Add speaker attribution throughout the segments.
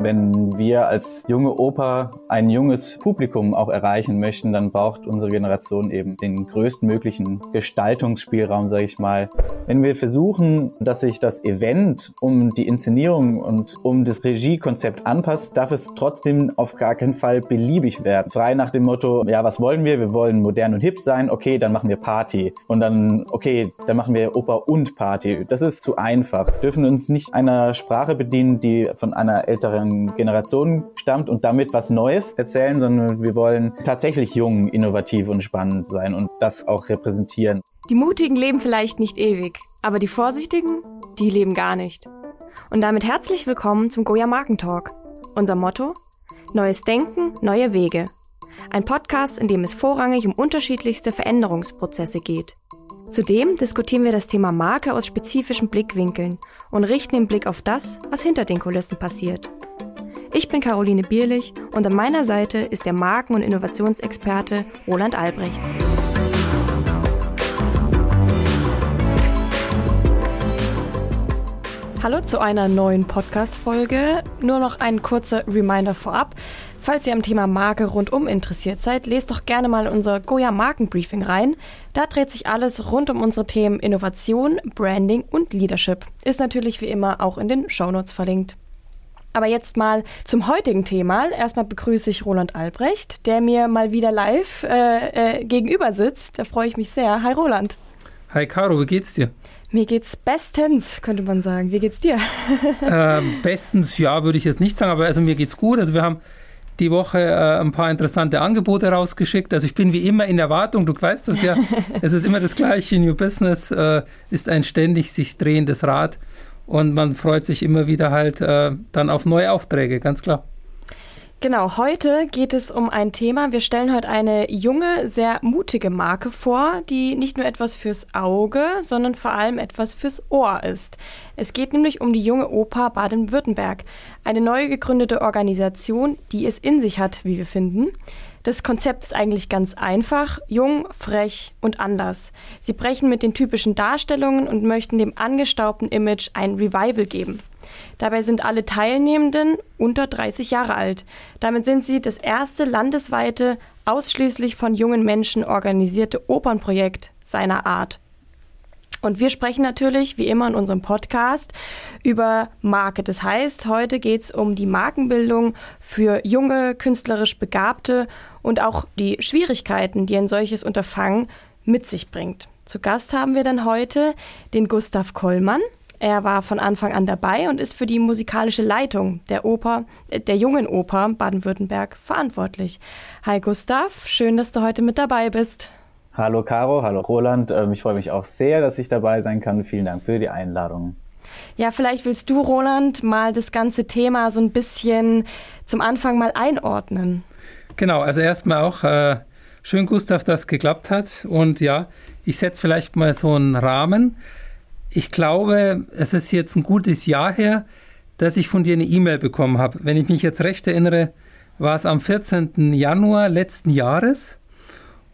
Speaker 1: Wenn wir als junge Oper ein junges Publikum auch erreichen möchten, dann braucht unsere Generation eben den größtmöglichen Gestaltungsspielraum, sage ich mal. Wenn wir versuchen, dass sich das Event um die Inszenierung und um das Regiekonzept anpasst, darf es trotzdem auf gar keinen Fall beliebig werden. Frei nach dem Motto, ja, was wollen wir? Wir wollen modern und hip sein. Okay, dann machen wir Party. Und dann, okay, dann machen wir Oper und Party. Das ist zu einfach. Wir dürfen uns nicht einer Sprache bedienen, die von einer älteren Generation stammt und damit was Neues erzählen, sondern wir wollen tatsächlich jung, innovativ und spannend sein und das auch repräsentieren.
Speaker 2: Die Mutigen leben vielleicht nicht ewig, aber die Vorsichtigen, die leben gar nicht. Und damit herzlich willkommen zum Goya Markentalk. Unser Motto? Neues Denken, neue Wege. Ein Podcast, in dem es vorrangig um unterschiedlichste Veränderungsprozesse geht. Zudem diskutieren wir das Thema Marke aus spezifischen Blickwinkeln und richten den Blick auf das, was hinter den Kulissen passiert. Ich bin Caroline Bierlich und an meiner Seite ist der Marken- und Innovationsexperte Roland Albrecht. Hallo zu einer neuen Podcast-Folge. Nur noch ein kurzer Reminder vorab. Falls ihr am Thema Marke rundum interessiert seid, lest doch gerne mal unser Goya Markenbriefing rein. Da dreht sich alles rund um unsere Themen Innovation, Branding und Leadership. Ist natürlich wie immer auch in den Shownotes verlinkt. Aber jetzt mal zum heutigen Thema. Erstmal begrüße ich Roland Albrecht, der mir mal wieder live äh, äh, gegenüber sitzt. Da freue ich mich sehr. Hi Roland.
Speaker 3: Hi Caro, wie geht's dir?
Speaker 2: Mir geht's bestens, könnte man sagen. Wie geht's dir?
Speaker 3: äh, bestens, ja, würde ich jetzt nicht sagen, aber also mir geht's gut. Also wir haben die Woche äh, ein paar interessante Angebote rausgeschickt. Also ich bin wie immer in Erwartung, du weißt das ja. es ist immer das Gleiche. New Business äh, ist ein ständig sich drehendes Rad und man freut sich immer wieder halt äh, dann auf neue Aufträge, ganz klar.
Speaker 2: Genau, heute geht es um ein Thema. Wir stellen heute eine junge, sehr mutige Marke vor, die nicht nur etwas fürs Auge, sondern vor allem etwas fürs Ohr ist. Es geht nämlich um die junge Oper Baden-Württemberg, eine neu gegründete Organisation, die es in sich hat, wie wir finden. Das Konzept ist eigentlich ganz einfach, jung, frech und anders. Sie brechen mit den typischen Darstellungen und möchten dem angestaubten Image ein Revival geben. Dabei sind alle Teilnehmenden unter 30 Jahre alt. Damit sind sie das erste landesweite, ausschließlich von jungen Menschen organisierte Opernprojekt seiner Art. Und wir sprechen natürlich, wie immer in unserem Podcast, über Marke. Das heißt, heute geht es um die Markenbildung für junge, künstlerisch Begabte und auch die Schwierigkeiten, die ein solches Unterfangen mit sich bringt. Zu Gast haben wir dann heute den Gustav Kollmann. Er war von Anfang an dabei und ist für die musikalische Leitung der Oper, äh, der jungen Oper Baden-Württemberg verantwortlich. Hi Gustav, schön, dass du heute mit dabei bist.
Speaker 1: Hallo Caro, hallo Roland. Ähm, ich freue mich auch sehr, dass ich dabei sein kann. Vielen Dank für die Einladung.
Speaker 2: Ja, vielleicht willst du, Roland, mal das ganze Thema so ein bisschen zum Anfang mal einordnen.
Speaker 3: Genau, also erstmal auch äh, schön, Gustav, dass geklappt hat. Und ja, ich setze vielleicht mal so einen Rahmen ich glaube, es ist jetzt ein gutes Jahr her, dass ich von dir eine E-Mail bekommen habe. Wenn ich mich jetzt recht erinnere, war es am 14. Januar letzten Jahres.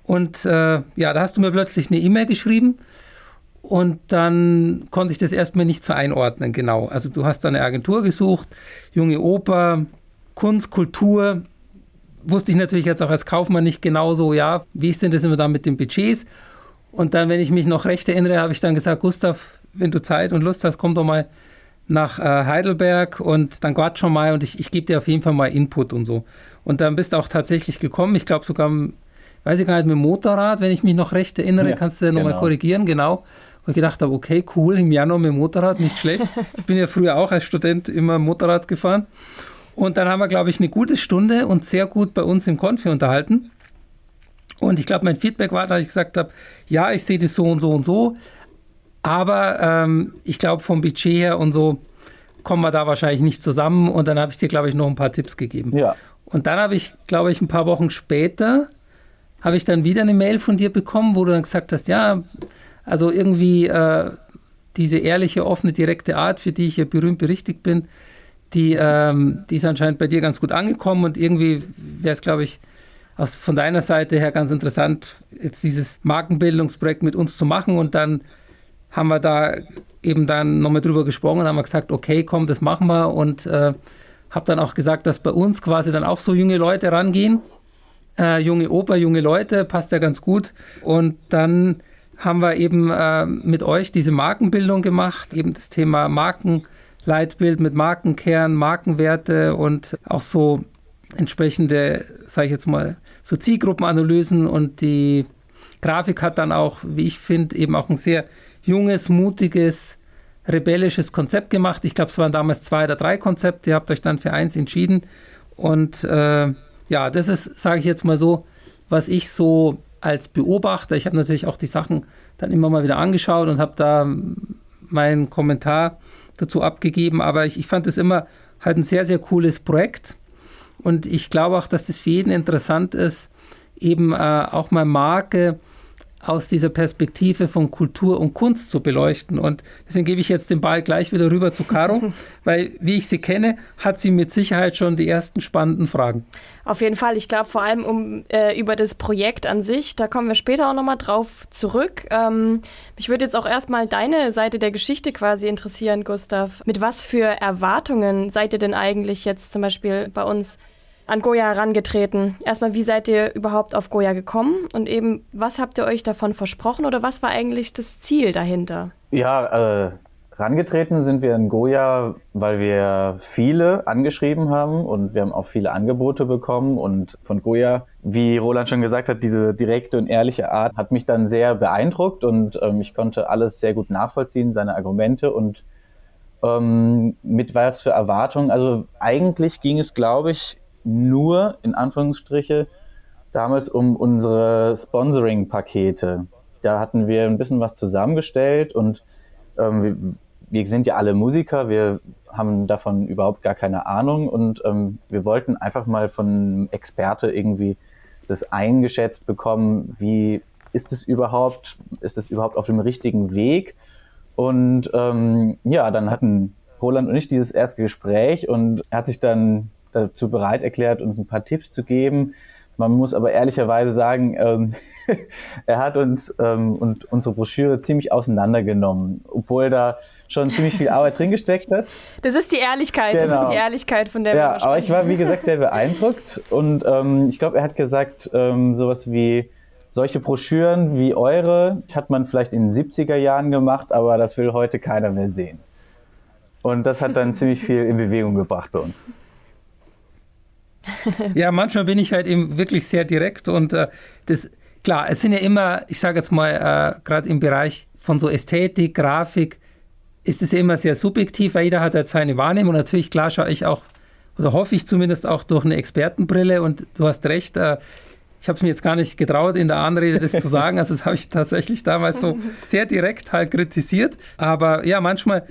Speaker 3: Und äh, ja, da hast du mir plötzlich eine E-Mail geschrieben und dann konnte ich das erstmal nicht so einordnen, genau. Also du hast da eine Agentur gesucht, junge Oper, Kunst, Kultur. Wusste ich natürlich jetzt auch als Kaufmann nicht genau so, ja, wie ist denn das immer da mit den Budgets? Und dann, wenn ich mich noch recht erinnere, habe ich dann gesagt, Gustav, wenn du Zeit und Lust hast, komm doch mal nach äh, Heidelberg und dann quatsch schon mal und ich, ich gebe dir auf jeden Fall mal Input und so. Und dann bist du auch tatsächlich gekommen, ich glaube sogar, weiß ich gar nicht, mit dem Motorrad, wenn ich mich noch recht erinnere, ja, kannst du ja genau. nochmal korrigieren, genau. Wo ich gedacht habe, okay, cool, im Januar mit dem Motorrad, nicht schlecht. ich bin ja früher auch als Student immer Motorrad gefahren. Und dann haben wir, glaube ich, eine gute Stunde und sehr gut bei uns im Konfi unterhalten. Und ich glaube, mein Feedback war, dass ich gesagt habe, ja, ich sehe das so und so und so, aber ähm, ich glaube, vom Budget her und so kommen wir da wahrscheinlich nicht zusammen. Und dann habe ich dir, glaube ich, noch ein paar Tipps gegeben.
Speaker 1: Ja.
Speaker 3: Und dann habe ich, glaube ich, ein paar Wochen später, habe ich dann wieder eine Mail von dir bekommen, wo du dann gesagt hast, ja, also irgendwie äh, diese ehrliche, offene, direkte Art, für die ich ja berühmt berichtigt bin, die, ähm, die ist anscheinend bei dir ganz gut angekommen und irgendwie wäre es, glaube ich, aus, von deiner Seite her ganz interessant, jetzt dieses Markenbildungsprojekt mit uns zu machen und dann haben wir da eben dann nochmal drüber gesprochen und haben gesagt, okay, komm, das machen wir und äh, habe dann auch gesagt, dass bei uns quasi dann auch so junge Leute rangehen. Äh, junge Oper, junge Leute, passt ja ganz gut. Und dann haben wir eben äh, mit euch diese Markenbildung gemacht, eben das Thema Markenleitbild mit Markenkern, Markenwerte und auch so entsprechende, sage ich jetzt mal, so Zielgruppenanalysen und die Grafik hat dann auch, wie ich finde, eben auch ein sehr junges, mutiges, rebellisches Konzept gemacht. Ich glaube, es waren damals zwei oder drei Konzepte. Ihr habt euch dann für eins entschieden. Und äh, ja, das ist, sage ich jetzt mal so, was ich so als Beobachter, ich habe natürlich auch die Sachen dann immer mal wieder angeschaut und habe da meinen Kommentar dazu abgegeben. Aber ich, ich fand es immer halt ein sehr, sehr cooles Projekt. Und ich glaube auch, dass das für jeden interessant ist, eben äh, auch mal Marke aus dieser Perspektive von Kultur und Kunst zu beleuchten. Und deswegen gebe ich jetzt den Ball gleich wieder rüber zu Caro, weil wie ich sie kenne, hat sie mit Sicherheit schon die ersten spannenden Fragen.
Speaker 2: Auf jeden Fall. Ich glaube vor allem um äh, über das Projekt an sich, da kommen wir später auch nochmal drauf zurück. Ähm, mich würde jetzt auch erstmal deine Seite der Geschichte quasi interessieren, Gustav. Mit was für Erwartungen seid ihr denn eigentlich jetzt zum Beispiel bei uns an Goya herangetreten? Erstmal, wie seid ihr überhaupt auf Goya gekommen und eben, was habt ihr euch davon versprochen oder was war eigentlich das Ziel dahinter?
Speaker 1: Ja, äh, rangetreten sind wir in Goya, weil wir viele angeschrieben haben und wir haben auch viele Angebote bekommen und von Goya, wie Roland schon gesagt hat, diese direkte und ehrliche Art hat mich dann sehr beeindruckt und ähm, ich konnte alles sehr gut nachvollziehen, seine Argumente und ähm, mit was für Erwartungen. Also eigentlich ging es, glaube ich, nur in Anführungsstriche damals um unsere Sponsoring-Pakete. Da hatten wir ein bisschen was zusammengestellt und ähm, wir, wir, sind ja alle Musiker, wir haben davon überhaupt gar keine Ahnung und ähm, wir wollten einfach mal von Experte irgendwie das eingeschätzt bekommen, wie ist es überhaupt, ist es überhaupt auf dem richtigen Weg? Und ähm, ja, dann hatten Roland und ich dieses erste Gespräch und er hat sich dann dazu bereit erklärt, uns ein paar Tipps zu geben. Man muss aber ehrlicherweise sagen, ähm, er hat uns ähm, und unsere Broschüre ziemlich auseinandergenommen, obwohl da schon ziemlich viel Arbeit drin gesteckt hat.
Speaker 2: Das ist die Ehrlichkeit, genau. das ist die genau. Ehrlichkeit, von der
Speaker 1: ja, wir sprechen. aber ich war, wie gesagt, sehr beeindruckt und ähm, ich glaube, er hat gesagt, ähm, sowas wie, solche Broschüren wie eure hat man vielleicht in den 70er Jahren gemacht, aber das will heute keiner mehr sehen. Und das hat dann ziemlich viel in Bewegung gebracht bei uns.
Speaker 3: ja, manchmal bin ich halt eben wirklich sehr direkt und äh, das, klar, es sind ja immer, ich sage jetzt mal, äh, gerade im Bereich von so Ästhetik, Grafik, ist es ja immer sehr subjektiv, weil jeder hat halt seine Wahrnehmung. Und natürlich, klar, schaue ich auch, oder hoffe ich zumindest auch durch eine Expertenbrille und du hast recht, äh, ich habe es mir jetzt gar nicht getraut, in der Anrede das zu sagen. Also das habe ich tatsächlich damals so sehr direkt halt kritisiert. Aber ja, manchmal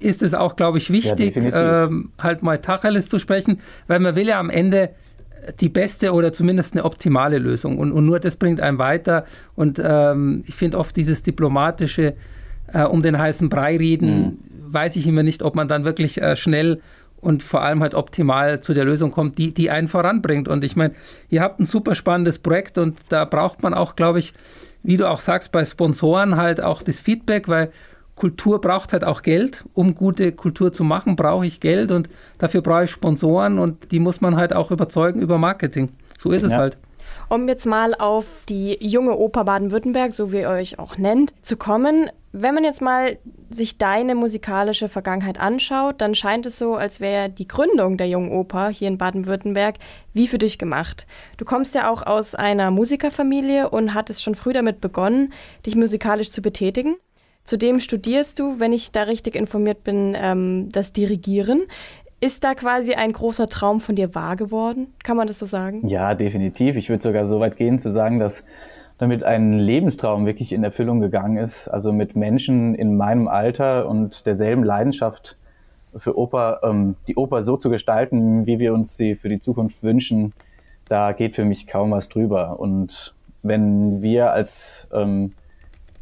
Speaker 3: ist es auch, glaube ich, wichtig, ja, ähm, halt mal Tacheles zu sprechen, weil man will ja am Ende die beste oder zumindest eine optimale Lösung. Und, und nur das bringt einem weiter. Und ähm, ich finde oft dieses diplomatische äh, um den heißen Brei reden, mhm. weiß ich immer nicht, ob man dann wirklich äh, schnell und vor allem halt optimal zu der Lösung kommt, die, die einen voranbringt. Und ich meine, ihr habt ein super spannendes Projekt und da braucht man auch, glaube ich, wie du auch sagst, bei Sponsoren halt auch das Feedback, weil Kultur braucht halt auch Geld. Um gute Kultur zu machen, brauche ich Geld und dafür brauche ich Sponsoren und die muss man halt auch überzeugen über Marketing. So ist es halt.
Speaker 2: Um jetzt mal auf die junge Oper Baden-Württemberg, so wie ihr euch auch nennt, zu kommen. Wenn man jetzt mal sich deine musikalische Vergangenheit anschaut, dann scheint es so, als wäre die Gründung der jungen Oper hier in Baden-Württemberg wie für dich gemacht. Du kommst ja auch aus einer Musikerfamilie und hattest schon früh damit begonnen, dich musikalisch zu betätigen. Zudem studierst du, wenn ich da richtig informiert bin, ähm, das Dirigieren. Ist da quasi ein großer Traum von dir wahr geworden? Kann man das so sagen?
Speaker 1: Ja, definitiv. Ich würde sogar so weit gehen zu sagen, dass damit ein Lebenstraum wirklich in Erfüllung gegangen ist. Also mit Menschen in meinem Alter und derselben Leidenschaft für Oper, ähm, die Oper so zu gestalten, wie wir uns sie für die Zukunft wünschen, da geht für mich kaum was drüber. Und wenn wir als ähm,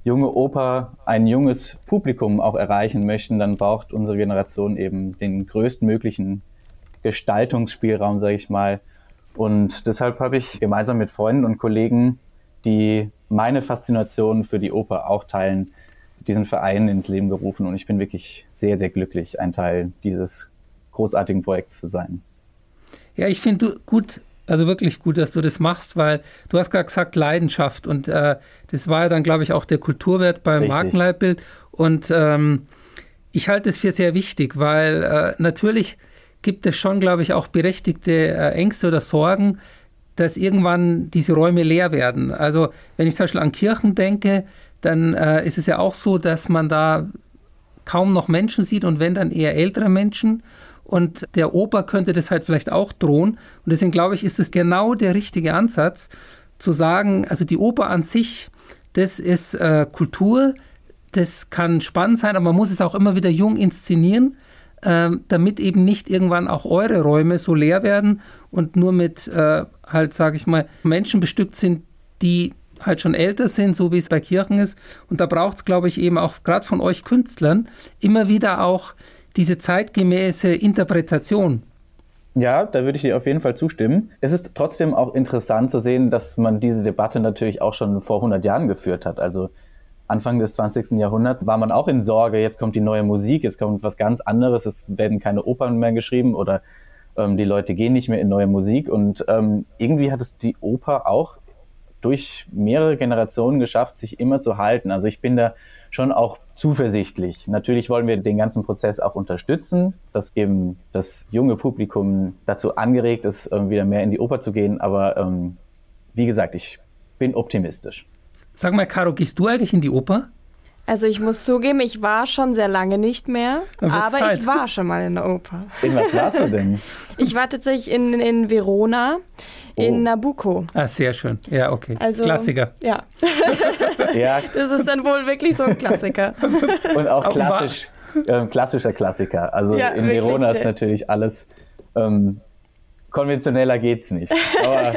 Speaker 1: junge Oper ein junges Publikum auch erreichen möchten, dann braucht unsere Generation eben den größtmöglichen Gestaltungsspielraum, sage ich mal. Und deshalb habe ich gemeinsam mit Freunden und Kollegen, die meine Faszination für die Oper auch teilen, diesen Verein ins Leben gerufen. Und ich bin wirklich sehr, sehr glücklich, ein Teil dieses großartigen Projekts zu sein.
Speaker 3: Ja, ich finde gut, also wirklich gut, dass du das machst, weil du hast gerade gesagt Leidenschaft und äh, das war ja dann, glaube ich, auch der Kulturwert beim Richtig. Markenleitbild und ähm, ich halte es für sehr wichtig, weil äh, natürlich gibt es schon, glaube ich, auch berechtigte äh, Ängste oder Sorgen, dass irgendwann diese Räume leer werden. Also wenn ich zum Beispiel an Kirchen denke, dann äh, ist es ja auch so, dass man da kaum noch Menschen sieht und wenn dann eher ältere Menschen. Und der Oper könnte das halt vielleicht auch drohen. Und deswegen glaube ich, ist es genau der richtige Ansatz, zu sagen, also die Oper an sich, das ist äh, Kultur, das kann spannend sein, aber man muss es auch immer wieder jung inszenieren, äh, damit eben nicht irgendwann auch eure Räume so leer werden und nur mit äh, halt, sage ich mal, Menschen bestückt sind, die halt schon älter sind, so wie es bei Kirchen ist. Und da braucht es, glaube ich, eben auch gerade von euch Künstlern immer wieder auch diese zeitgemäße Interpretation.
Speaker 1: Ja, da würde ich dir auf jeden Fall zustimmen. Es ist trotzdem auch interessant zu sehen, dass man diese Debatte natürlich auch schon vor 100 Jahren geführt hat. Also Anfang des 20. Jahrhunderts war man auch in Sorge, jetzt kommt die neue Musik, jetzt kommt was ganz anderes, es werden keine Opern mehr geschrieben oder ähm, die Leute gehen nicht mehr in neue Musik. Und ähm, irgendwie hat es die Oper auch durch mehrere Generationen geschafft, sich immer zu halten. Also ich bin da schon auch zuversichtlich. Natürlich wollen wir den ganzen Prozess auch unterstützen, dass eben das junge Publikum dazu angeregt ist, wieder mehr in die Oper zu gehen. Aber ähm, wie gesagt, ich bin optimistisch.
Speaker 3: Sag mal, Caro, gehst du eigentlich in die Oper?
Speaker 2: Also ich muss zugeben, ich war schon sehr lange nicht mehr, aber Zeit. ich war schon mal in der Oper.
Speaker 1: In was warst du denn?
Speaker 2: Ich war tatsächlich in, in Verona, oh. in Nabucco.
Speaker 3: Ah, sehr schön. Ja, okay. Also, Klassiker.
Speaker 2: Ja. ja. Das ist dann wohl wirklich so ein Klassiker.
Speaker 1: Und auch klassisch, äh, klassischer Klassiker. Also ja, in Verona ist natürlich alles ähm, konventioneller geht's nicht. Aber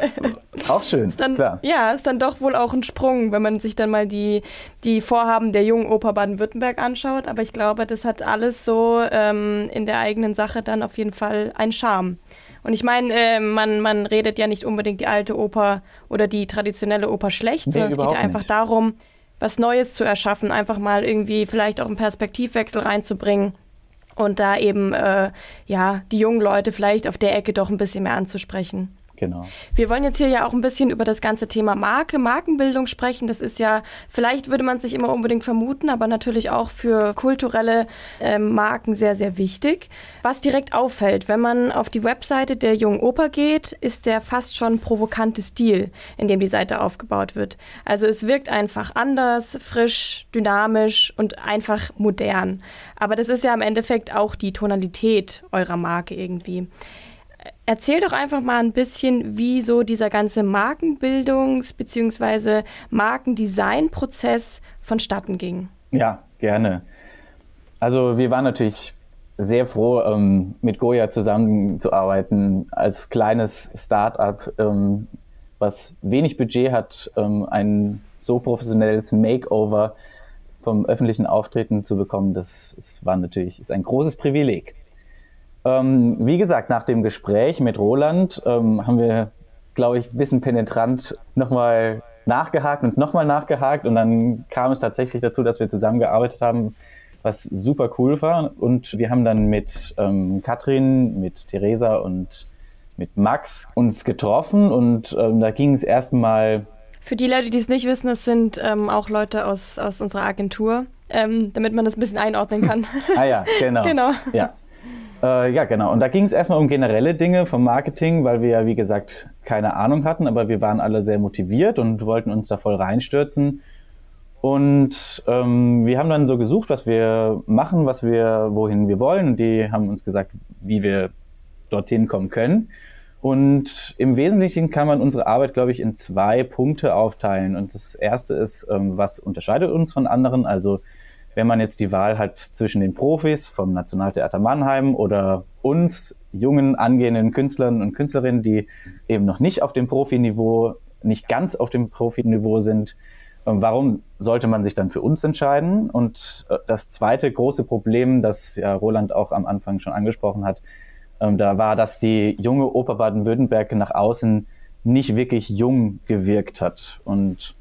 Speaker 1: auch schön,
Speaker 2: ist dann,
Speaker 1: klar.
Speaker 2: Ja, ist dann doch wohl auch ein Sprung, wenn man sich dann mal die, die Vorhaben der jungen Oper Baden-Württemberg anschaut. Aber ich glaube, das hat alles so ähm, in der eigenen Sache dann auf jeden Fall einen Charme. Und ich meine, äh, man, man redet ja nicht unbedingt die alte Oper oder die traditionelle Oper schlecht, nee, sondern es geht ja einfach nicht. darum, was Neues zu erschaffen, einfach mal irgendwie vielleicht auch einen Perspektivwechsel reinzubringen und da eben äh, ja die jungen Leute vielleicht auf der Ecke doch ein bisschen mehr anzusprechen.
Speaker 1: Genau.
Speaker 2: Wir wollen jetzt hier ja auch ein bisschen über das ganze Thema Marke, Markenbildung sprechen. Das ist ja, vielleicht würde man es nicht immer unbedingt vermuten, aber natürlich auch für kulturelle äh, Marken sehr, sehr wichtig. Was direkt auffällt, wenn man auf die Webseite der Jungen Oper geht, ist der fast schon provokante Stil, in dem die Seite aufgebaut wird. Also es wirkt einfach anders, frisch, dynamisch und einfach modern. Aber das ist ja im Endeffekt auch die Tonalität eurer Marke irgendwie. Erzähl doch einfach mal ein bisschen, wie so dieser ganze Markenbildungs- bzw. Markendesign-Prozess vonstatten ging.
Speaker 1: Ja, gerne. Also wir waren natürlich sehr froh, ähm, mit Goya zusammenzuarbeiten als kleines Start-up, ähm, was wenig Budget hat, ähm, ein so professionelles Makeover vom öffentlichen Auftreten zu bekommen. Das, das war natürlich ist ein großes Privileg. Ähm, wie gesagt, nach dem Gespräch mit Roland ähm, haben wir, glaube ich, ein bisschen penetrant nochmal nachgehakt und nochmal nachgehakt und dann kam es tatsächlich dazu, dass wir zusammengearbeitet haben, was super cool war. Und wir haben dann mit ähm, Katrin, mit Theresa und mit Max uns getroffen und ähm, da ging es erstmal.
Speaker 2: Für die Leute, die es nicht wissen, es sind ähm, auch Leute aus, aus unserer Agentur, ähm, damit man das ein bisschen einordnen kann.
Speaker 1: ah ja, genau. genau. Ja. Äh, ja, genau. Und da ging es erstmal um generelle Dinge vom Marketing, weil wir ja, wie gesagt, keine Ahnung hatten, aber wir waren alle sehr motiviert und wollten uns da voll reinstürzen. Und ähm, wir haben dann so gesucht, was wir machen, was wir, wohin wir wollen. Und die haben uns gesagt, wie wir dorthin kommen können. Und im Wesentlichen kann man unsere Arbeit, glaube ich, in zwei Punkte aufteilen. Und das erste ist, ähm, was unterscheidet uns von anderen? Also wenn man jetzt die Wahl hat zwischen den Profis vom Nationaltheater Mannheim oder uns, jungen, angehenden Künstlern und Künstlerinnen, die eben noch nicht auf dem Profiniveau, nicht ganz auf dem Profiniveau sind, ähm, warum sollte man sich dann für uns entscheiden? Und äh, das zweite große Problem, das ja Roland auch am Anfang schon angesprochen hat, ähm, da war, dass die junge Oper Baden-Württemberg nach außen nicht wirklich jung gewirkt hat. Und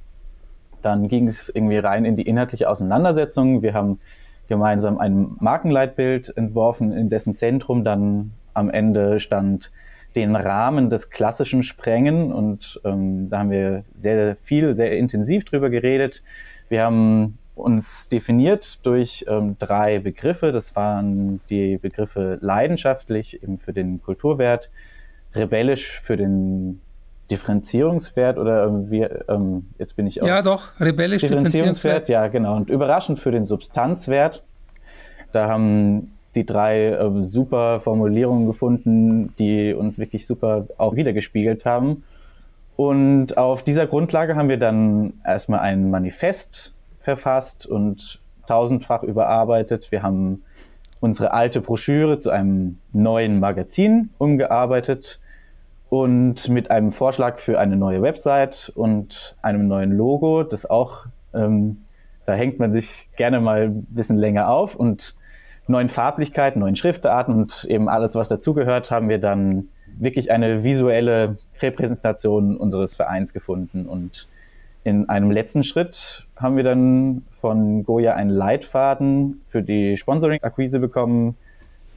Speaker 1: dann ging es irgendwie rein in die inhaltliche Auseinandersetzung. Wir haben gemeinsam ein Markenleitbild entworfen, in dessen Zentrum dann am Ende stand den Rahmen des klassischen Sprengen und ähm, da haben wir sehr, viel, sehr intensiv drüber geredet. Wir haben uns definiert durch ähm, drei Begriffe. Das waren die Begriffe leidenschaftlich eben für den Kulturwert, rebellisch für den Differenzierungswert oder wie, ähm, jetzt bin ich auch.
Speaker 3: Ja, doch, rebellisch Differenzierungswert.
Speaker 1: Differenzierungswert. Ja, genau. Und überraschend für den Substanzwert. Da haben die drei äh, super Formulierungen gefunden, die uns wirklich super auch wiedergespiegelt haben. Und auf dieser Grundlage haben wir dann erstmal ein Manifest verfasst und tausendfach überarbeitet. Wir haben unsere alte Broschüre zu einem neuen Magazin umgearbeitet und mit einem Vorschlag für eine neue Website und einem neuen Logo, das auch, ähm, da hängt man sich gerne mal ein bisschen länger auf und neuen Farblichkeiten, neuen Schriftarten und eben alles, was dazugehört, haben wir dann wirklich eine visuelle Repräsentation unseres Vereins gefunden. Und in einem letzten Schritt haben wir dann von Goya einen Leitfaden für die Sponsoring-Akquise bekommen,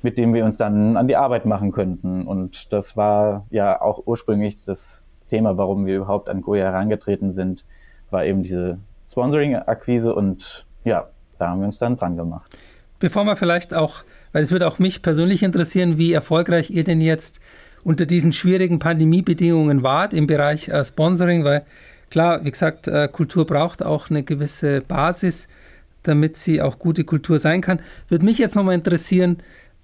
Speaker 1: mit dem wir uns dann an die Arbeit machen könnten. Und das war ja auch ursprünglich das Thema, warum wir überhaupt an Goya herangetreten sind, war eben diese Sponsoring-Akquise und ja, da haben wir uns dann dran gemacht.
Speaker 3: Bevor wir vielleicht auch, weil es würde auch mich persönlich interessieren, wie erfolgreich ihr denn jetzt unter diesen schwierigen Pandemiebedingungen wart im Bereich äh, Sponsoring, weil klar, wie gesagt, äh, Kultur braucht auch eine gewisse Basis, damit sie auch gute Kultur sein kann. Würde mich jetzt nochmal interessieren,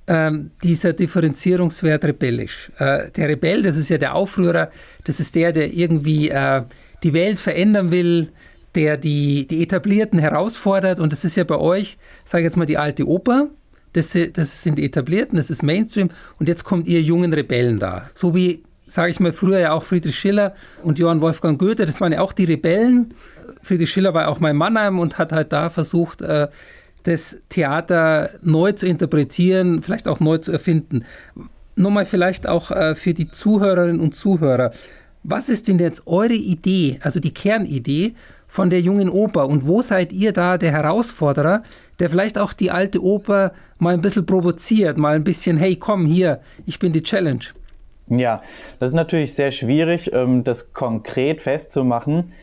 Speaker 3: ähm, dieser Differenzierungswert rebellisch. Äh, der Rebell, das ist ja der Aufrührer, das ist der, der irgendwie äh, die Welt verändern will, der die, die Etablierten herausfordert. Und das ist ja bei euch, sage ich jetzt mal, die alte Oper. Das, das sind die Etablierten, das ist Mainstream. Und jetzt kommt ihr jungen Rebellen da. So wie, sage ich mal, früher ja auch Friedrich Schiller und Johann Wolfgang Goethe, das waren ja auch die Rebellen. Friedrich Schiller war auch mal in Mannheim und hat halt da versucht, äh, das Theater neu zu interpretieren, vielleicht auch neu zu erfinden. Nochmal vielleicht auch äh, für die Zuhörerinnen und Zuhörer. Was ist denn jetzt eure Idee, also die Kernidee von der jungen Oper und wo seid ihr da der Herausforderer, der vielleicht auch die alte Oper mal ein bisschen provoziert, mal ein bisschen, hey, komm hier, ich bin die Challenge?
Speaker 1: Ja, das ist natürlich sehr schwierig, ähm, das konkret festzumachen.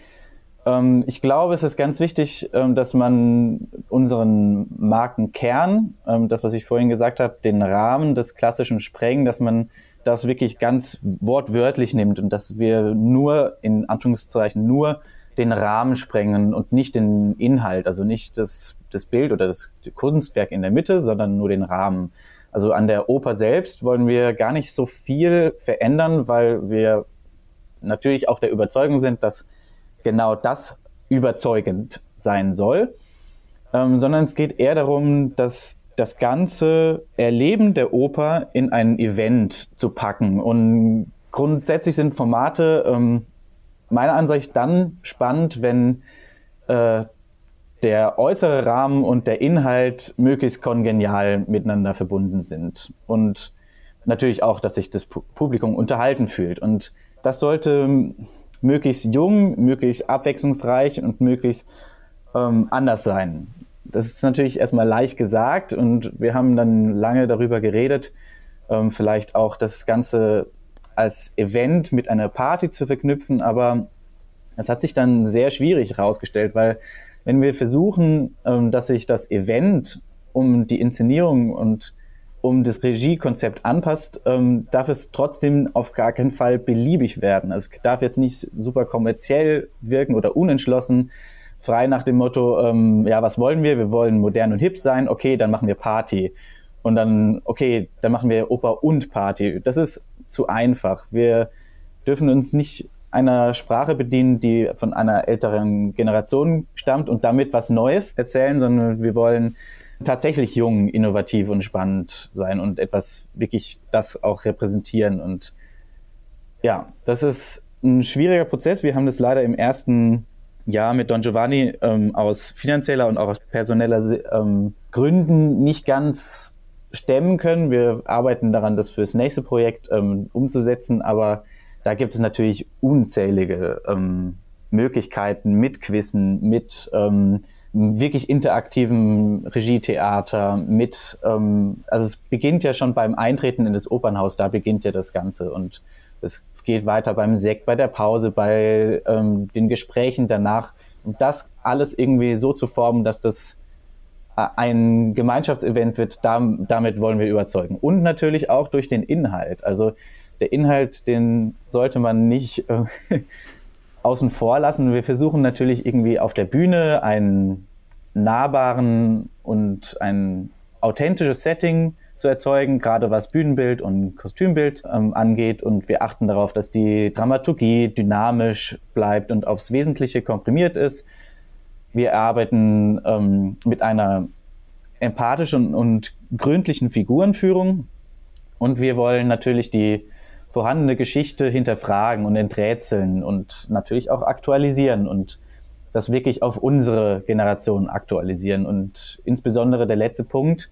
Speaker 1: Ähm, ich glaube, es ist ganz wichtig, ähm, dass man unseren Markenkern, ähm, das, was ich vorhin gesagt habe, den Rahmen des klassischen Sprengen, dass man das wirklich ganz wortwörtlich nimmt und dass wir nur, in Anführungszeichen, nur den Rahmen sprengen und nicht den Inhalt, also nicht das, das Bild oder das Kunstwerk in der Mitte, sondern nur den Rahmen. Also an der Oper selbst wollen wir gar nicht so viel verändern, weil wir natürlich auch der Überzeugung sind, dass genau das überzeugend sein soll, ähm, sondern es geht eher darum, dass das ganze Erleben der Oper in ein Event zu packen. Und grundsätzlich sind Formate ähm, meiner Ansicht dann spannend, wenn äh, der äußere Rahmen und der Inhalt möglichst kongenial miteinander verbunden sind. Und natürlich auch, dass sich das Publikum unterhalten fühlt. Und das sollte möglichst jung, möglichst abwechslungsreich und möglichst ähm, anders sein. Das ist natürlich erstmal leicht gesagt und wir haben dann lange darüber geredet, ähm, vielleicht auch das Ganze als Event mit einer Party zu verknüpfen, aber es hat sich dann sehr schwierig herausgestellt, weil wenn wir versuchen, ähm, dass sich das Event um die Inszenierung und um das Regiekonzept anpasst, ähm, darf es trotzdem auf gar keinen Fall beliebig werden. Es darf jetzt nicht super kommerziell wirken oder unentschlossen, frei nach dem Motto, ähm, ja, was wollen wir? Wir wollen modern und hip sein, okay, dann machen wir Party. Und dann, okay, dann machen wir Oper und Party. Das ist zu einfach. Wir dürfen uns nicht einer Sprache bedienen, die von einer älteren Generation stammt und damit was Neues erzählen, sondern wir wollen tatsächlich jung, innovativ und spannend sein und etwas wirklich das auch repräsentieren. Und ja, das ist ein schwieriger Prozess. Wir haben das leider im ersten Jahr mit Don Giovanni ähm, aus finanzieller und auch aus personeller ähm, Gründen nicht ganz stemmen können. Wir arbeiten daran, das fürs nächste Projekt ähm, umzusetzen, aber da gibt es natürlich unzählige ähm, Möglichkeiten mit Quizzen, mit ähm, wirklich interaktiven Regietheater mit, ähm, also es beginnt ja schon beim Eintreten in das Opernhaus, da beginnt ja das Ganze und es geht weiter beim Sekt, bei der Pause, bei ähm, den Gesprächen danach, um das alles irgendwie so zu formen, dass das ein Gemeinschaftsevent wird, damit wollen wir überzeugen. Und natürlich auch durch den Inhalt. Also der Inhalt, den sollte man nicht äh, außen vor lassen. Wir versuchen natürlich irgendwie auf der Bühne einen nahbaren und ein authentisches Setting zu erzeugen, gerade was Bühnenbild und Kostümbild ähm, angeht. Und wir achten darauf, dass die Dramaturgie dynamisch bleibt und aufs Wesentliche komprimiert ist. Wir arbeiten ähm, mit einer empathischen und gründlichen Figurenführung und wir wollen natürlich die vorhandene Geschichte hinterfragen und enträtseln und natürlich auch aktualisieren und das wirklich auf unsere Generation aktualisieren. Und insbesondere der letzte Punkt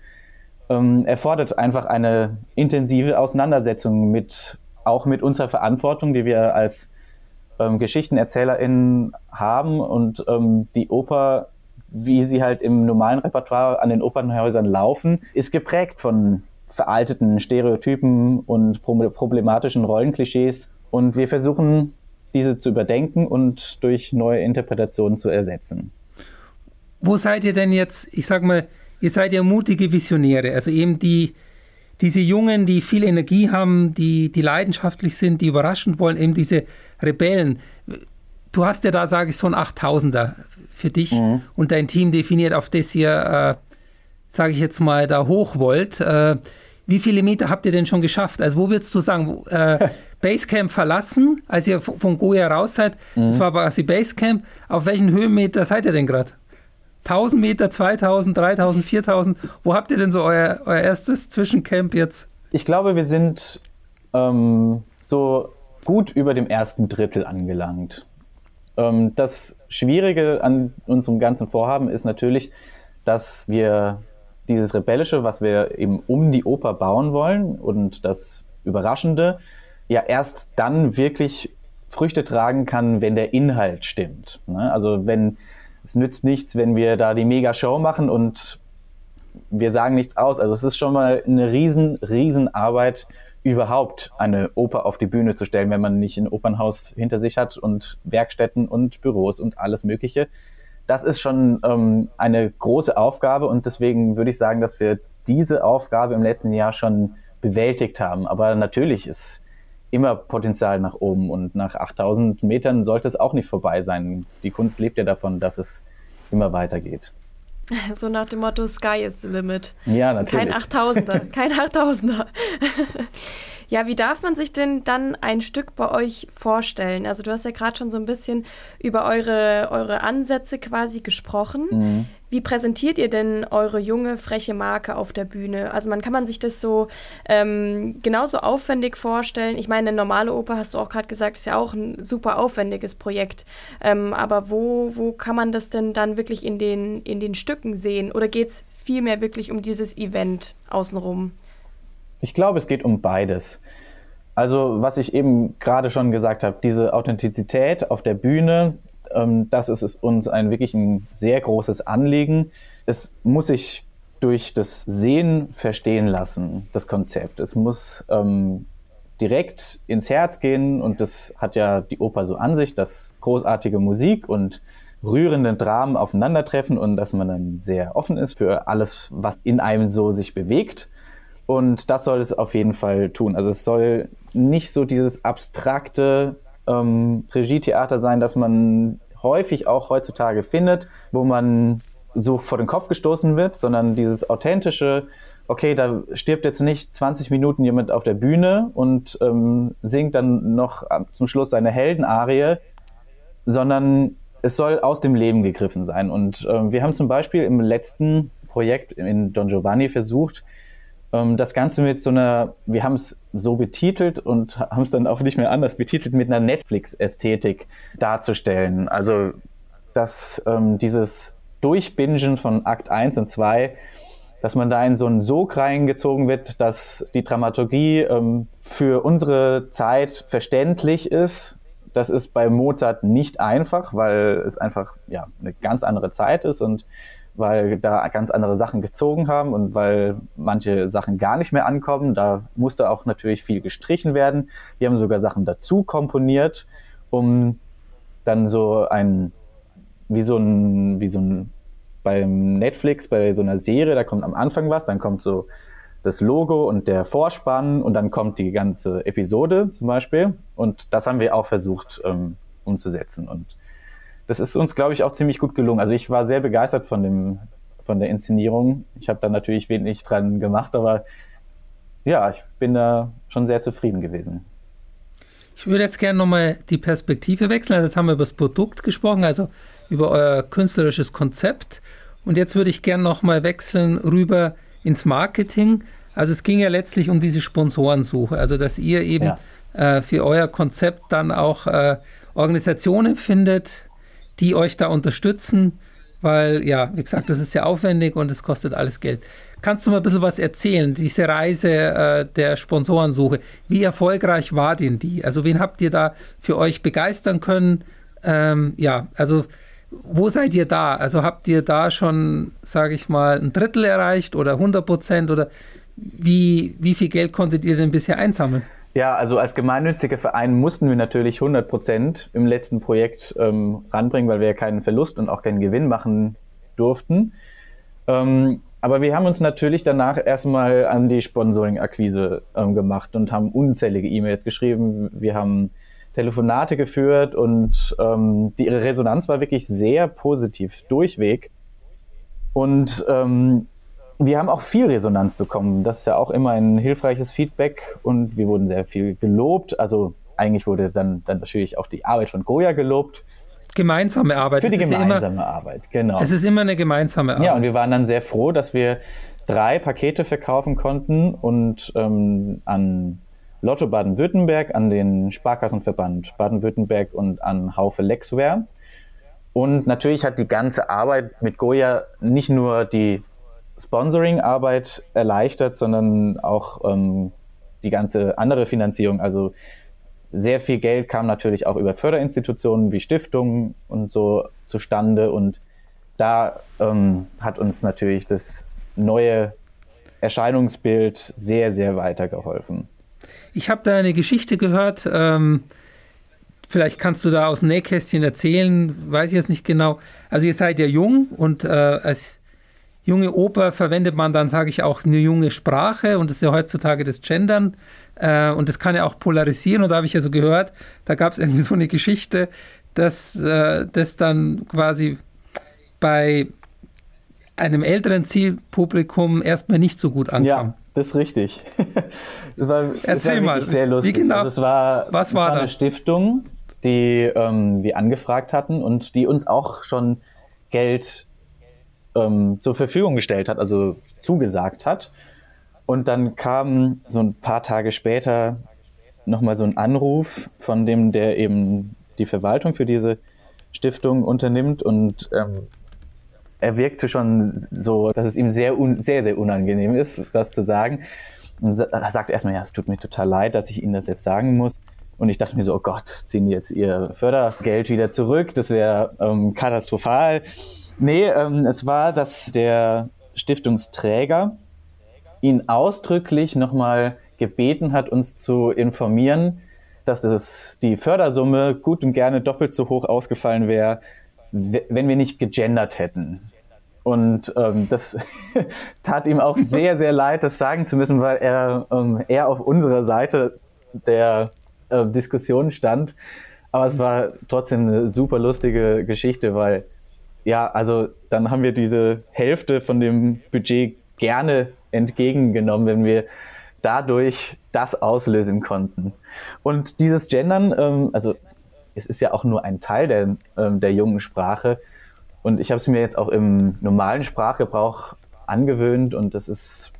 Speaker 1: ähm, erfordert einfach eine intensive Auseinandersetzung mit auch mit unserer Verantwortung, die wir als ähm, GeschichtenerzählerInnen haben und ähm, die Oper, wie sie halt im normalen Repertoire an den Opernhäusern laufen, ist geprägt von veralteten Stereotypen und problematischen Rollenklischees. Und wir versuchen, diese zu überdenken und durch neue Interpretationen zu ersetzen.
Speaker 3: Wo seid ihr denn jetzt, ich sag mal, ihr seid ja mutige Visionäre, also eben die, diese Jungen, die viel Energie haben, die, die leidenschaftlich sind, die überraschend wollen, eben diese Rebellen. Du hast ja da, sage ich, so ein 8000er für dich mhm. und dein Team definiert, auf das ihr, äh, sage ich jetzt mal, da hoch wollt. Äh, wie viele Meter habt ihr denn schon geschafft? Also wo würdest du sagen, äh, Basecamp verlassen, als ihr von Goya raus seid, mhm. das war quasi Basecamp. Auf welchen Höhenmeter seid ihr denn gerade? 1000 Meter, 2000, 3000, 4000? Wo habt ihr denn so euer, euer erstes Zwischencamp jetzt?
Speaker 1: Ich glaube, wir sind ähm, so gut über dem ersten Drittel angelangt. Ähm, das Schwierige an unserem ganzen Vorhaben ist natürlich, dass wir dieses Rebellische, was wir eben um die Oper bauen wollen und das Überraschende, ja erst dann wirklich Früchte tragen kann, wenn der Inhalt stimmt. Ne? Also wenn es nützt nichts, wenn wir da die Mega-Show machen und wir sagen nichts aus. Also es ist schon mal eine riesen, riesen Arbeit, überhaupt eine Oper auf die Bühne zu stellen, wenn man nicht ein Opernhaus hinter sich hat und Werkstätten und Büros und alles Mögliche. Das ist schon ähm, eine große Aufgabe und deswegen würde ich sagen, dass wir diese Aufgabe im letzten Jahr schon bewältigt haben. Aber natürlich ist immer Potenzial nach oben und nach 8000 Metern sollte es auch nicht vorbei sein. Die Kunst lebt ja davon, dass es immer weitergeht.
Speaker 2: So nach dem Motto Sky is the limit.
Speaker 1: Ja, natürlich.
Speaker 2: Kein 8000er, kein 8000er. Ja, wie darf man sich denn dann ein Stück bei euch vorstellen? Also du hast ja gerade schon so ein bisschen über eure, eure Ansätze quasi gesprochen. Mhm. Wie präsentiert ihr denn eure junge, freche Marke auf der Bühne? Also man kann man sich das so ähm, genauso aufwendig vorstellen. Ich meine, eine normale Oper, hast du auch gerade gesagt, ist ja auch ein super aufwendiges Projekt. Ähm, aber wo, wo kann man das denn dann wirklich in den, in den Stücken sehen? Oder geht es vielmehr wirklich um dieses Event außenrum?
Speaker 1: Ich glaube, es geht um beides. Also, was ich eben gerade schon gesagt habe, diese Authentizität auf der Bühne, ähm, das ist es uns ein wirklich ein sehr großes Anliegen. Es muss sich durch das Sehen verstehen lassen, das Konzept. Es muss ähm, direkt ins Herz gehen und das hat ja die Oper so an sich, dass großartige Musik und rührende Dramen aufeinandertreffen und dass man dann sehr offen ist für alles, was in einem so sich bewegt. Und das soll es auf jeden Fall tun. Also es soll nicht so dieses abstrakte ähm, Regietheater sein, das man häufig auch heutzutage findet, wo man so vor den Kopf gestoßen wird, sondern dieses authentische, okay, da stirbt jetzt nicht 20 Minuten jemand auf der Bühne und ähm, singt dann noch zum Schluss seine Heldenarie, sondern es soll aus dem Leben gegriffen sein. Und äh, wir haben zum Beispiel im letzten Projekt in Don Giovanni versucht, ähm, das Ganze mit so einer, wir haben es so betitelt und haben es dann auch nicht mehr anders betitelt, mit einer Netflix-Ästhetik darzustellen. Also, dass ähm, dieses Durchbingen von Akt 1 und 2, dass man da in so einen Sog reingezogen wird, dass die Dramaturgie ähm, für unsere Zeit verständlich ist, Das ist bei Mozart nicht einfach, weil es einfach ja, eine ganz andere Zeit ist und weil da ganz andere Sachen gezogen haben und weil manche Sachen gar nicht mehr ankommen. Da musste auch natürlich viel gestrichen werden. Wir haben sogar Sachen dazu komponiert, um dann so ein, wie so ein, wie so ein, beim Netflix, bei so einer Serie, da kommt am Anfang was, dann kommt so das Logo und der Vorspann und dann kommt die ganze Episode zum Beispiel. Und das haben wir auch versucht ähm, umzusetzen. Und das ist uns, glaube ich, auch ziemlich gut gelungen. Also ich war sehr begeistert von dem, von der Inszenierung. Ich habe da natürlich wenig dran gemacht, aber ja, ich bin da schon sehr zufrieden gewesen.
Speaker 3: Ich würde jetzt gerne nochmal die Perspektive wechseln. Also jetzt haben wir über das Produkt gesprochen, also über euer künstlerisches Konzept. Und jetzt würde ich gerne nochmal wechseln rüber ins Marketing. Also es ging ja letztlich um diese Sponsorensuche, also dass ihr eben ja. äh, für euer Konzept dann auch äh, Organisationen findet, die euch da unterstützen, weil ja, wie gesagt, das ist sehr aufwendig und es kostet alles Geld. Kannst du mal ein bisschen was erzählen, diese Reise äh, der Sponsorensuche? Wie erfolgreich war denn die? Also wen habt ihr da für euch begeistern können? Ähm, ja, also wo seid ihr da? Also habt ihr da schon, sage ich mal, ein Drittel erreicht oder 100 Prozent oder wie, wie viel Geld konntet ihr denn bisher einsammeln?
Speaker 1: Ja, also als gemeinnütziger Verein mussten wir natürlich 100 Prozent im letzten Projekt ähm, ranbringen, weil wir ja keinen Verlust und auch keinen Gewinn machen durften. Ähm, aber wir haben uns natürlich danach erstmal an die Sponsoring-Akquise ähm, gemacht und haben unzählige E-Mails geschrieben. Wir haben Telefonate geführt und ähm, die ihre Resonanz war wirklich sehr positiv durchweg. Und ähm, wir haben auch viel Resonanz bekommen. Das ist ja auch immer ein hilfreiches Feedback und wir wurden sehr viel gelobt. Also eigentlich wurde dann, dann natürlich auch die Arbeit von Goya gelobt.
Speaker 3: Gemeinsame Arbeit.
Speaker 1: Für die gemeinsame ja immer, Arbeit, genau.
Speaker 3: Es ist immer eine gemeinsame Arbeit.
Speaker 1: Ja, und wir waren dann sehr froh, dass wir drei Pakete verkaufen konnten und ähm, an Lotto Baden-Württemberg, an den Sparkassenverband Baden-Württemberg und an Haufe Lexware. Und natürlich hat die ganze Arbeit mit Goya nicht nur die Sponsoring-Arbeit erleichtert, sondern auch ähm, die ganze andere Finanzierung. Also sehr viel Geld kam natürlich auch über Förderinstitutionen wie Stiftungen und so zustande. Und da ähm, hat uns natürlich das neue Erscheinungsbild sehr, sehr weitergeholfen.
Speaker 3: Ich habe da eine Geschichte gehört. Ähm, vielleicht kannst du da aus dem Nähkästchen erzählen, weiß ich jetzt nicht genau. Also ihr seid ja jung und äh, als junge Oper verwendet man dann, sage ich auch, eine junge Sprache und das ist ja heutzutage das Gendern äh, und das kann ja auch polarisieren und da habe ich ja so gehört, da gab es irgendwie so eine Geschichte, dass äh, das dann quasi bei einem älteren Zielpublikum erstmal nicht so gut ankam.
Speaker 1: Ja, das ist richtig.
Speaker 3: das war, Erzähl das war mal,
Speaker 1: sehr lustig.
Speaker 3: Wie genau?
Speaker 1: Also es war,
Speaker 3: Was war,
Speaker 1: war eine Stiftung, die ähm, wir angefragt hatten und die uns auch schon Geld ähm, zur Verfügung gestellt hat, also zugesagt hat. Und dann kam so ein paar Tage später nochmal so ein Anruf von dem, der eben die Verwaltung für diese Stiftung unternimmt und ähm, er wirkte schon so, dass es ihm sehr, sehr, sehr unangenehm ist, das zu sagen. Und er sagt erstmal, ja, es tut mir total leid, dass ich Ihnen das jetzt sagen muss. Und ich dachte mir so, oh Gott, ziehen die jetzt ihr Fördergeld wieder zurück? Das wäre ähm, katastrophal. Nee, ähm, es war, dass der Stiftungsträger ihn ausdrücklich nochmal gebeten hat, uns zu informieren, dass das, die Fördersumme gut und gerne doppelt so hoch ausgefallen wäre, wenn wir nicht gegendert hätten. Und ähm, das tat ihm auch sehr, sehr leid, das sagen zu müssen, weil er ähm, eher auf unserer Seite der äh, Diskussion stand. Aber es war trotzdem eine super lustige Geschichte, weil ja, also dann haben wir diese Hälfte von dem Budget gerne entgegengenommen, wenn wir dadurch das auslösen konnten. Und dieses Gendern, ähm, also es ist ja auch nur ein Teil der, ähm, der jungen Sprache. Und ich habe es mir jetzt auch im normalen Sprachgebrauch angewöhnt und das ist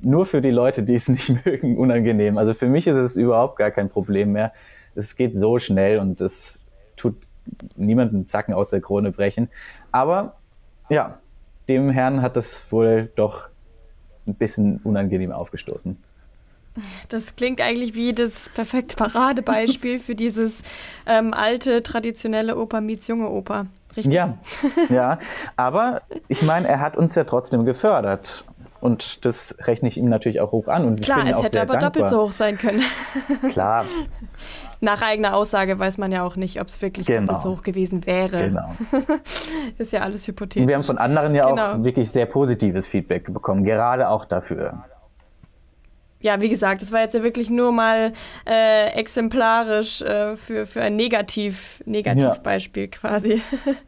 Speaker 1: nur für die Leute, die es nicht mögen, unangenehm. Also für mich ist es überhaupt gar kein Problem mehr. Es geht so schnell und es tut niemanden Zacken aus der Krone brechen. Aber ja, dem Herrn hat das wohl doch ein bisschen unangenehm aufgestoßen.
Speaker 2: Das klingt eigentlich wie das perfekte Paradebeispiel für dieses ähm, alte, traditionelle Oper meets junge Oper.
Speaker 1: Richtig? Ja, ja. Aber ich meine, er hat uns ja trotzdem gefördert. Und das rechne ich ihm natürlich auch hoch an. Und
Speaker 2: Klar, es hätte aber
Speaker 1: dankbar.
Speaker 2: doppelt so hoch sein können.
Speaker 1: Klar.
Speaker 2: Nach eigener Aussage weiß man ja auch nicht, ob es wirklich genau. doppelt so hoch gewesen wäre. Genau. ist ja alles hypothetisch.
Speaker 1: Und wir haben von anderen ja genau. auch wirklich sehr positives Feedback bekommen, gerade auch dafür
Speaker 2: ja, wie gesagt, das war jetzt ja wirklich nur mal äh, exemplarisch äh, für, für ein Negativ, Negativbeispiel ja. quasi.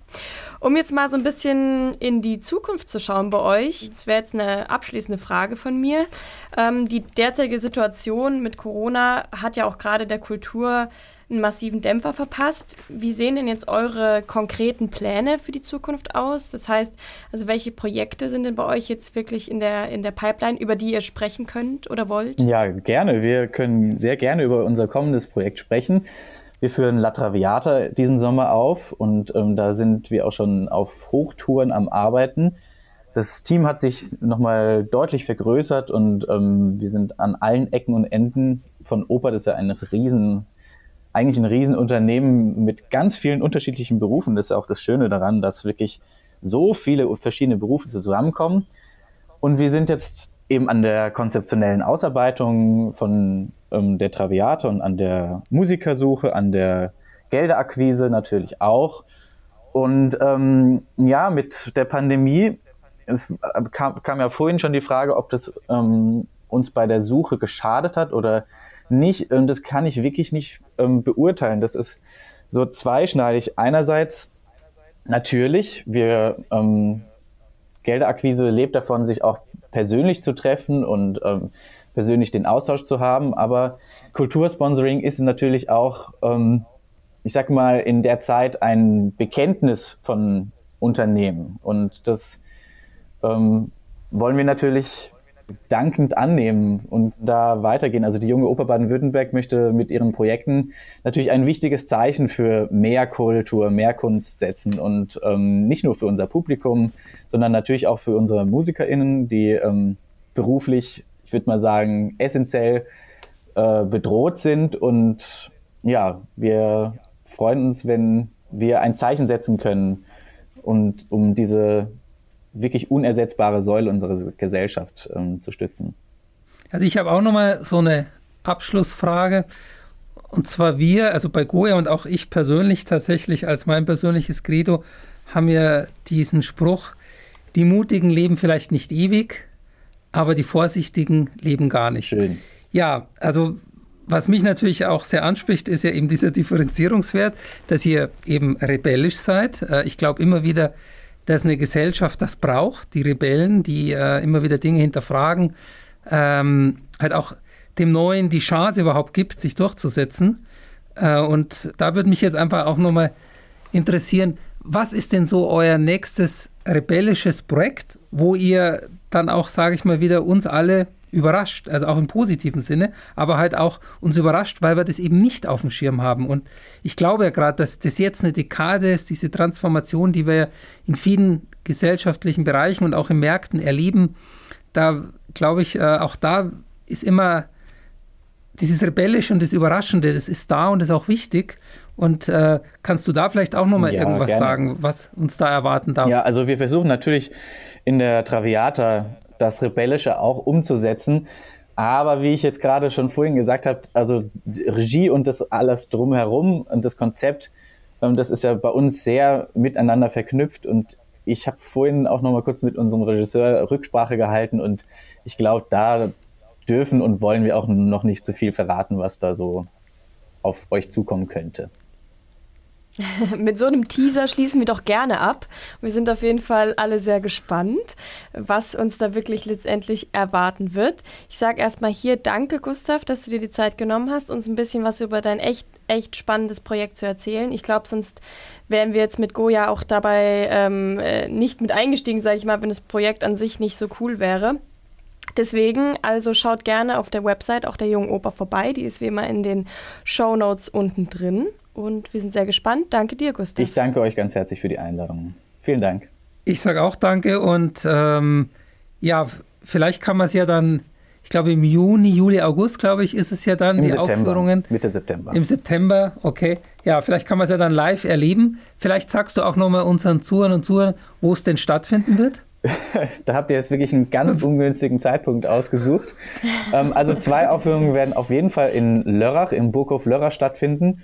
Speaker 2: um jetzt mal so ein bisschen in die Zukunft zu schauen bei euch, das wäre jetzt eine abschließende Frage von mir. Ähm, die derzeitige Situation mit Corona hat ja auch gerade der Kultur einen massiven Dämpfer verpasst. Wie sehen denn jetzt eure konkreten Pläne für die Zukunft aus? Das heißt, also welche Projekte sind denn bei euch jetzt wirklich in der, in der Pipeline, über die ihr sprechen könnt oder wollt?
Speaker 1: Ja, gerne. Wir können sehr gerne über unser kommendes Projekt sprechen. Wir führen La Traviata diesen Sommer auf und ähm, da sind wir auch schon auf Hochtouren am Arbeiten. Das Team hat sich nochmal deutlich vergrößert und ähm, wir sind an allen Ecken und Enden von Oper, das ist ja ein riesen eigentlich ein Riesenunternehmen mit ganz vielen unterschiedlichen Berufen. Das ist auch das Schöne daran, dass wirklich so viele verschiedene Berufe zusammenkommen. Und wir sind jetzt eben an der konzeptionellen Ausarbeitung von ähm, der Traviate und an der Musikersuche, an der Gelderakquise natürlich auch. Und ähm, ja, mit der Pandemie, es kam, kam, ja vorhin schon die Frage, ob das ähm, uns bei der Suche geschadet hat oder nicht. Und das kann ich wirklich nicht ähm, beurteilen. Das ist so zweischneidig. Einerseits natürlich, wir ähm, Gelderakquise lebt davon, sich auch persönlich zu treffen und ähm, persönlich den Austausch zu haben. Aber Kultursponsoring ist natürlich auch, ähm, ich sag mal, in der Zeit ein Bekenntnis von Unternehmen. Und das ähm, wollen wir natürlich dankend annehmen und da weitergehen. Also die junge Oper Baden-Württemberg möchte mit ihren Projekten natürlich ein wichtiges Zeichen für mehr Kultur, mehr Kunst setzen und ähm, nicht nur für unser Publikum, sondern natürlich auch für unsere MusikerInnen, die ähm, beruflich, ich würde mal sagen, essentiell äh, bedroht sind. Und ja, wir freuen uns, wenn wir ein Zeichen setzen können und um diese wirklich unersetzbare Säule unserer Gesellschaft ähm, zu stützen.
Speaker 3: Also ich habe auch nochmal so eine Abschlussfrage. Und zwar wir, also bei Goya und auch ich persönlich tatsächlich als mein persönliches Credo, haben ja diesen Spruch, die Mutigen leben vielleicht nicht ewig, aber die Vorsichtigen leben gar nicht.
Speaker 1: Schön.
Speaker 3: Ja, also was mich natürlich auch sehr anspricht, ist ja eben dieser Differenzierungswert, dass ihr eben rebellisch seid. Äh, ich glaube immer wieder, dass eine Gesellschaft das braucht, die Rebellen, die äh, immer wieder Dinge hinterfragen, ähm, halt auch dem Neuen die Chance überhaupt gibt, sich durchzusetzen. Äh, und da würde mich jetzt einfach auch nochmal interessieren, was ist denn so euer nächstes rebellisches Projekt, wo ihr dann auch, sage ich mal, wieder uns alle überrascht, also auch im positiven Sinne, aber halt auch uns überrascht, weil wir das eben nicht auf dem Schirm haben. Und ich glaube ja gerade, dass das jetzt eine Dekade ist, diese Transformation, die wir in vielen gesellschaftlichen Bereichen und auch in Märkten erleben. Da glaube ich, äh, auch da ist immer dieses Rebellische und das Überraschende, das ist da und ist auch wichtig. Und äh, kannst du da vielleicht auch nochmal ja, irgendwas gerne. sagen, was uns da erwarten darf?
Speaker 1: Ja, also wir versuchen natürlich in der Traviata das Rebellische auch umzusetzen. Aber wie ich jetzt gerade schon vorhin gesagt habe, also Regie und das alles drumherum und das Konzept, ähm, das ist ja bei uns sehr miteinander verknüpft. Und ich habe vorhin auch noch mal kurz mit unserem Regisseur Rücksprache gehalten und ich glaube, da dürfen und wollen wir auch noch nicht zu viel verraten, was da so auf euch zukommen könnte.
Speaker 2: Mit so einem Teaser schließen wir doch gerne ab. Wir sind auf jeden Fall alle sehr gespannt, was uns da wirklich letztendlich erwarten wird. Ich sage erstmal hier Danke, Gustav, dass du dir die Zeit genommen hast, uns ein bisschen was über dein echt, echt spannendes Projekt zu erzählen. Ich glaube, sonst wären wir jetzt mit Goya auch dabei ähm, äh, nicht mit eingestiegen, sage ich mal, wenn das Projekt an sich nicht so cool wäre. Deswegen, also schaut gerne auf der Website auch der Jungen Oper vorbei. Die ist wie immer in den Show Notes unten drin. Und wir sind sehr gespannt. Danke dir, Gustav.
Speaker 1: Ich danke euch ganz herzlich für die Einladung. Vielen Dank.
Speaker 3: Ich sage auch danke und ähm, ja, vielleicht kann man es ja dann ich glaube im Juni, Juli, August, glaube ich, ist es ja dann
Speaker 1: Im
Speaker 3: die
Speaker 1: September,
Speaker 3: Aufführungen.
Speaker 1: Mitte September.
Speaker 3: Im September, okay. Ja, vielleicht kann man es ja dann live erleben. Vielleicht sagst du auch nochmal unseren Zuhörern und Zuhörern, wo es denn stattfinden wird.
Speaker 1: da habt ihr jetzt wirklich einen ganz ungünstigen Zeitpunkt ausgesucht. ähm, also zwei Aufführungen werden auf jeden Fall in Lörrach, im Burghof Lörrach stattfinden.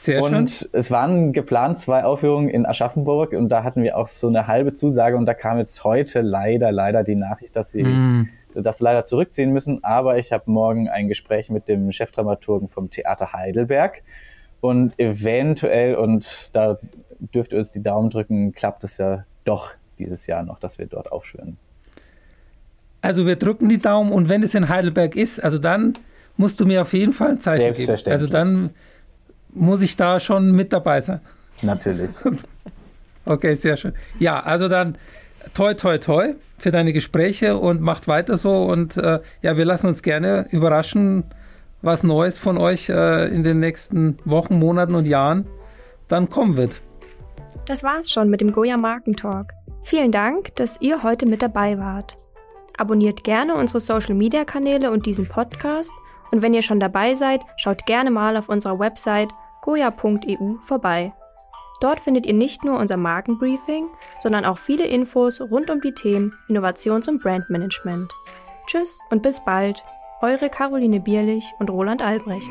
Speaker 3: Sehr
Speaker 1: und
Speaker 3: schön.
Speaker 1: es waren geplant zwei Aufführungen in Aschaffenburg und da hatten wir auch so eine halbe Zusage und da kam jetzt heute leider, leider die Nachricht, dass sie
Speaker 3: Mm.
Speaker 1: das leider zurückziehen müssen. Aber ich habe morgen ein Gespräch mit dem Chefdramaturgen vom Theater Heidelberg und eventuell, und da dürft ihr uns die Daumen drücken, klappt es ja doch dieses Jahr noch, dass wir dort aufführen.
Speaker 3: Also wir drücken die Daumen und wenn es in Heidelberg ist, also dann musst du mir auf jeden Fall ein Zeichen geben. Also dann muss ich da schon mit dabei sein.
Speaker 1: Natürlich.
Speaker 3: Okay, sehr schön. Ja, also dann toi, toi, toi für deine Gespräche und macht weiter so. Und äh, ja, wir lassen uns gerne überraschen, was Neues von euch äh, in den nächsten Wochen, Monaten und Jahren dann kommen wird.
Speaker 2: Das war's schon mit dem Goya Markentalk. Vielen Dank, dass ihr heute mit dabei wart. Abonniert gerne unsere Social Media Kanäle und diesen Podcast. Und wenn ihr schon dabei seid, schaut gerne mal auf unserer Website goya.eu vorbei. Dort findet ihr nicht nur unser Markenbriefing, sondern auch viele Infos rund um die Themen Innovations- und Brandmanagement. Tschüss und bis bald, eure Caroline Bierlich und Roland Albrecht.